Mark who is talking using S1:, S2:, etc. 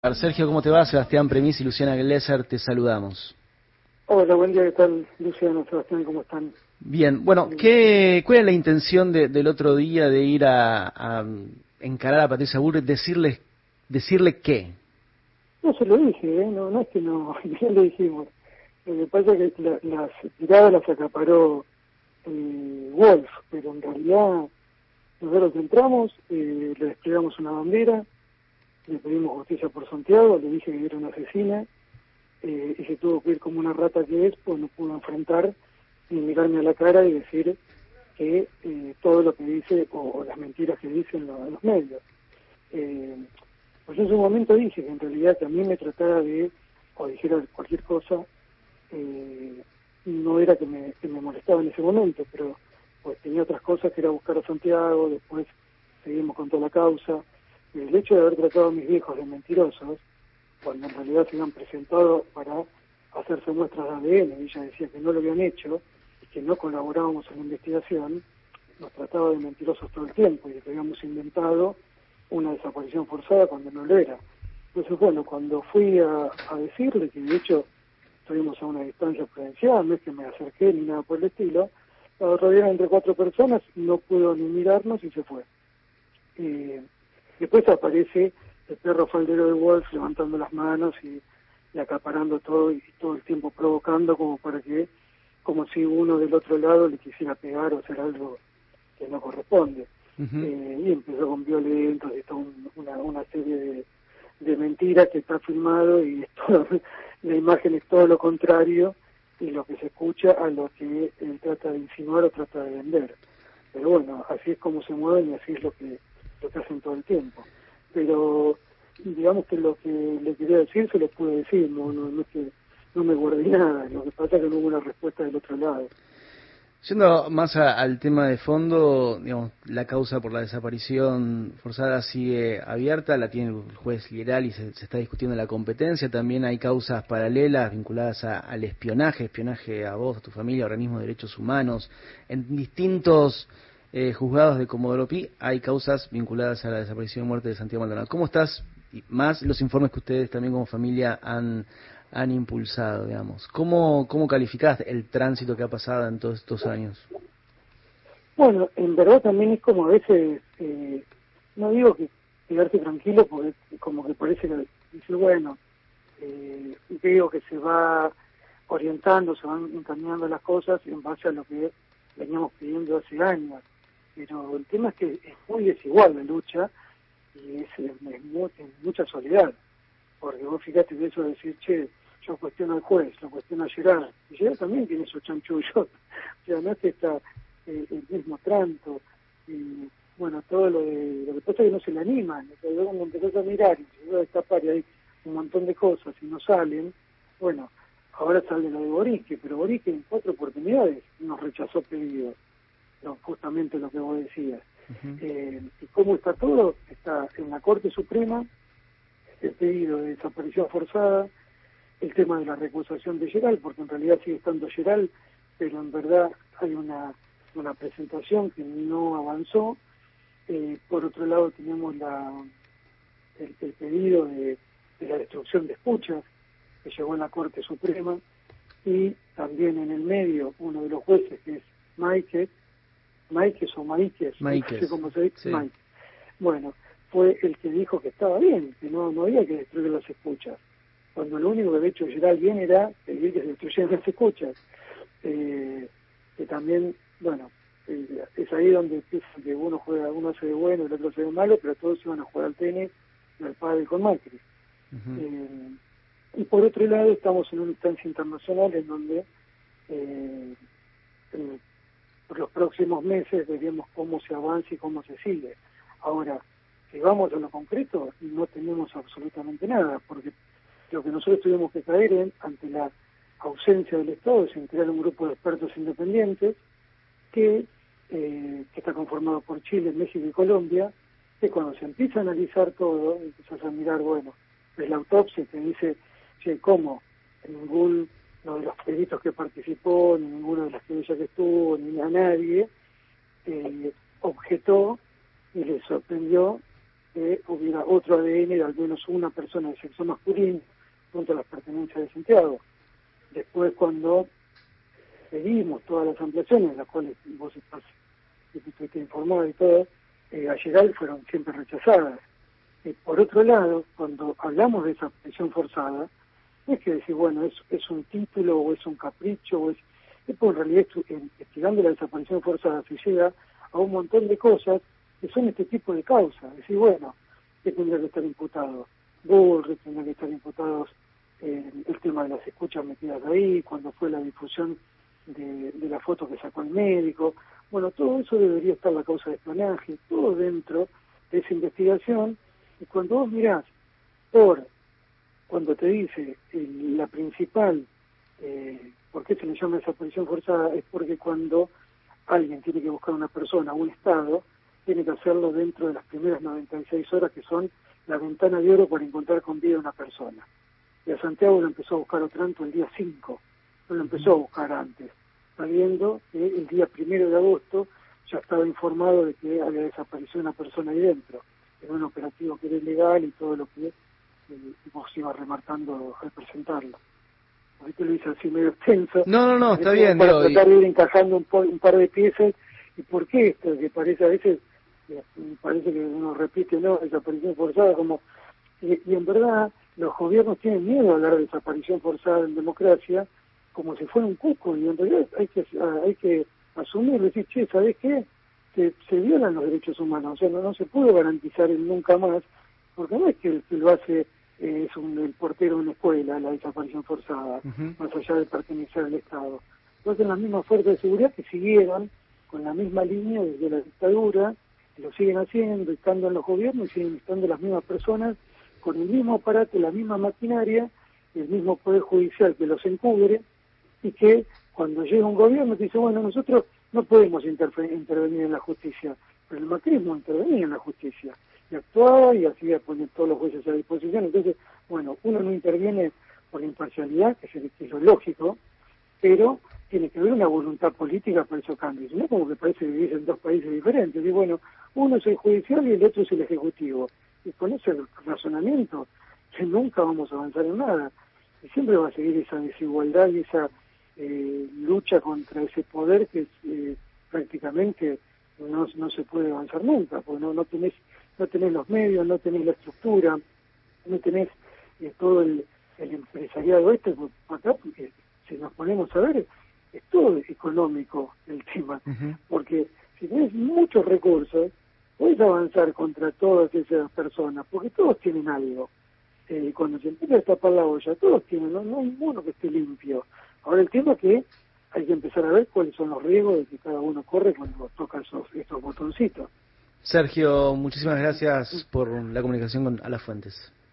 S1: Sergio, ¿cómo te va? Sebastián Premis y Luciana Glesser, te saludamos.
S2: Hola, buen día, ¿qué tal? Luciano, Sebastián, ¿cómo están?
S1: Bien, bueno, ¿qué, ¿cuál es la intención del otro día de ir a, encarar a Patricia Burri, decirle, decirle qué?
S2: No se lo dije, ¿eh? no, no es que no, ya lo dijimos. Lo que pasa es que las tiradas las acaparó eh, Wolf, pero en realidad nosotros entramos, eh, le desplegamos una bandera, le pedimos justicia por Santiago, le dije que era una asesina, eh, y se tuvo que ir como una rata que es, pues no pudo enfrentar ni mirarme a la cara y decir que eh, todo lo que dice o, las mentiras que dicen los, medios. Eh, pues en su momento dije que en realidad que a mí me tratara de, o dijera cualquier cosa, eh, no era que me, que me molestaba en ese momento, pero pues tenía otras cosas que era buscar a Santiago, después seguimos con toda la causa, el hecho de haber tratado a mis viejos de mentirosos, cuando en realidad se habían presentado para hacerse muestras de ADN, ella decía que no lo habían hecho y que no colaborábamos en la investigación, nos trataba de mentirosos todo el tiempo y que habíamos inventado una desaparición forzada cuando no lo era. Entonces, bueno, cuando fui a, decirle que de hecho estuvimos a una distancia prudencial, no es que me acerqué ni nada por el estilo, la rodearon entre cuatro personas, no pudo ni mirarnos y se fue. Eh, Después aparece el perro faldero de Wolf levantando las manos y, acaparando todo y, todo el tiempo provocando como para que, como si uno del otro lado le quisiera pegar o hacer algo que no corresponde. Eh, y empezó con violentos y toda una, una serie de, mentiras que está filmado y la imagen es todo lo contrario y lo que se escucha a lo que él trata de insinuar o trata de vender. Pero bueno, así es como se mueven y así es lo que lo que hacen todo el tiempo. Pero digamos que lo que le quería decir se lo pude decir, no, no, no es que no me guardé nada, lo que pasa es que no hubo una respuesta del otro lado.
S1: Yendo más al tema de fondo, digamos, la causa por la desaparición forzada sigue abierta, la tiene el juez liberal y se, está discutiendo la competencia. También hay causas paralelas vinculadas al espionaje, espionaje a vos, a tu familia, organismos de derechos humanos, en distintos eh, juzgados de Comodoro Pi hay causas vinculadas a la desaparición y muerte de Santiago Maldonado. ¿Cómo estás? Más los informes que ustedes también como familia han, han impulsado, digamos. ¿Cómo, ¿Cómo calificás el tránsito que ha pasado en todos estos años?
S2: Bueno, en verdad también es como a veces, eh, no digo que quedarse tranquilo, porque como que parece que dice, bueno, eh, veo que se va orientando, se van encaminando las cosas en base a lo que veníamos pidiendo hace años pero el tema es que es muy desigual la lucha y es, en mucha soledad, porque vos fíjate de eso de decir, che, yo cuestiono al juez, lo cuestiono a Gerard, y Gerard también tiene su chanchullo, o sea, no es que está el mismo tranto, y bueno, todo lo de, lo que pasa es que no se le animan, o sea, cuando empezás a mirar y se va a destapar y hay un montón de cosas y no salen, bueno, ahora sale lo de Borique, pero Borique en cuatro oportunidades nos rechazó pedidos justamente lo que vos decías. Eh, ¿Y cómo está todo? Está en la Corte Suprema el pedido de desaparición forzada, el tema de la recusación de Geral, porque en realidad sigue estando Geral, pero en verdad hay una, una presentación que no avanzó. Eh, por otro lado tenemos la, el, pedido de, de, la destrucción de escuchas, que llegó en la Corte Suprema, y también en el medio uno de los jueces, que es Mike, Maikes o Maikes, no sé cómo se dice, Bueno, fue el que dijo que estaba bien, que no, no había que destruir las escuchas, cuando lo único que había hecho Gerald bien era pedir que se destruyeran las escuchas. Eh, que también, bueno, eh, es ahí donde que uno juega, uno hace de bueno, el otro hace de malo, pero todos iban a jugar al tenis y al padre con Macri. Eh, y por otro lado estamos en una instancia internacional en donde eh, por los próximos meses veremos cómo se avanza y cómo se sigue. Ahora, si vamos a lo concreto, no tenemos absolutamente nada, porque lo que nosotros tuvimos que caer en, ante la ausencia del Estado es en crear un grupo de expertos independientes que, eh, que está conformado por Chile, México y Colombia, que cuando se empieza a analizar todo, empiezas a mirar, bueno, es la autopsia que dice, che, ¿cómo? Ningún de los peritos que participó, ni ninguno de las querellas que estuvo, ni a nadie, eh, objetó y le sorprendió que hubiera otro ADN de al menos una persona de sexo masculino junto a las pertenencias de Santiago. Después, cuando pedimos todas las ampliaciones, las cuales vos estás, estás informado y todo, eh, a llegar fueron siempre rechazadas. Eh, por otro lado, cuando hablamos de esa prisión forzada, no es que decir, bueno, es, es un título o es un capricho, o es, es porque en realidad investigando la desaparición forzada se llega a un montón de cosas que son este tipo de causas. Decir, bueno, que tendría que estar imputado Bull, tendría que estar imputados eh, el tema de las escuchas metidas ahí, cuando fue la difusión de, de, la foto que sacó el médico. Bueno, todo eso debería estar la causa de espionaje, todo dentro de esa investigación. Y cuando vos mirás por, cuando te dice la principal, eh, ¿por qué se le llama desaparición forzada? Es porque cuando alguien tiene que buscar a una persona, un Estado, tiene que hacerlo dentro de las primeras 96 horas que son la ventana de oro para encontrar con vida a una persona. Y a Santiago lo empezó a buscar Otranto el día 5, no lo empezó a buscar antes, sabiendo que el día primero de agosto ya estaba informado de que había desaparecido una persona ahí dentro, en un operativo que era ilegal y todo lo que eh, vos iba remarcando al presentarlo. Ahorita lo hice así medio extenso.
S1: No, no, no, está bien.
S2: Para tratar de ir encajando un, un par de piezas. ¿Y por qué esto? Que parece a veces parece que uno repite, ¿no? Desaparición forzada, como. Y, en verdad, los gobiernos tienen miedo de hablar de desaparición forzada en democracia como si fuera un cuco, y en realidad hay que, hay que asumir, decir, che, ¿sabes qué? Se, se violan los derechos humanos, o sea, no, no se puede garantizar el nunca más, porque no es que el que lo hace eh, es un, el portero de una escuela, la desaparición forzada, más allá de pertenecer al Estado. Entonces, las mismas fuerzas de seguridad que siguieron con la misma línea desde la dictadura, lo siguen haciendo, estando en los gobiernos y siguen estando las mismas personas con el mismo aparato, la misma maquinaria, el mismo poder judicial que los encubre y que cuando llega un gobierno dice, bueno, nosotros no podemos intervenir en la justicia, pero el macrismo intervenía en la justicia y actuaba y hacía poner todos los jueces a disposición. Entonces, bueno, uno no interviene por imparcialidad, que es, lo lógico, pero tiene que haber una voluntad política para esos cambios. No como que parece vivir en dos países diferentes. Y bueno, uno es el judicial y el otro es el ejecutivo. Y con ese razonamiento que nunca vamos a avanzar en nada. Y siempre va a seguir esa desigualdad y esa eh, lucha contra ese poder que eh, prácticamente no, no se puede avanzar nunca, porque no, no tenés no tenés los medios, no tenés la estructura, no tenés eh, todo el, empresariado este, acá porque si nos ponemos a ver, es todo económico el tema, porque si tenés muchos recursos, puedes avanzar contra todas esas personas, porque todos tienen algo. Eh, cuando se empieza a tapar la olla, todos tienen, no, no hay uno que esté limpio. Ahora el tema es que hay que empezar a ver cuáles son los riesgos de que cada uno corre cuando toca esos, estos botoncitos.
S1: Sergio, muchísimas gracias por la comunicación con A las Fuentes.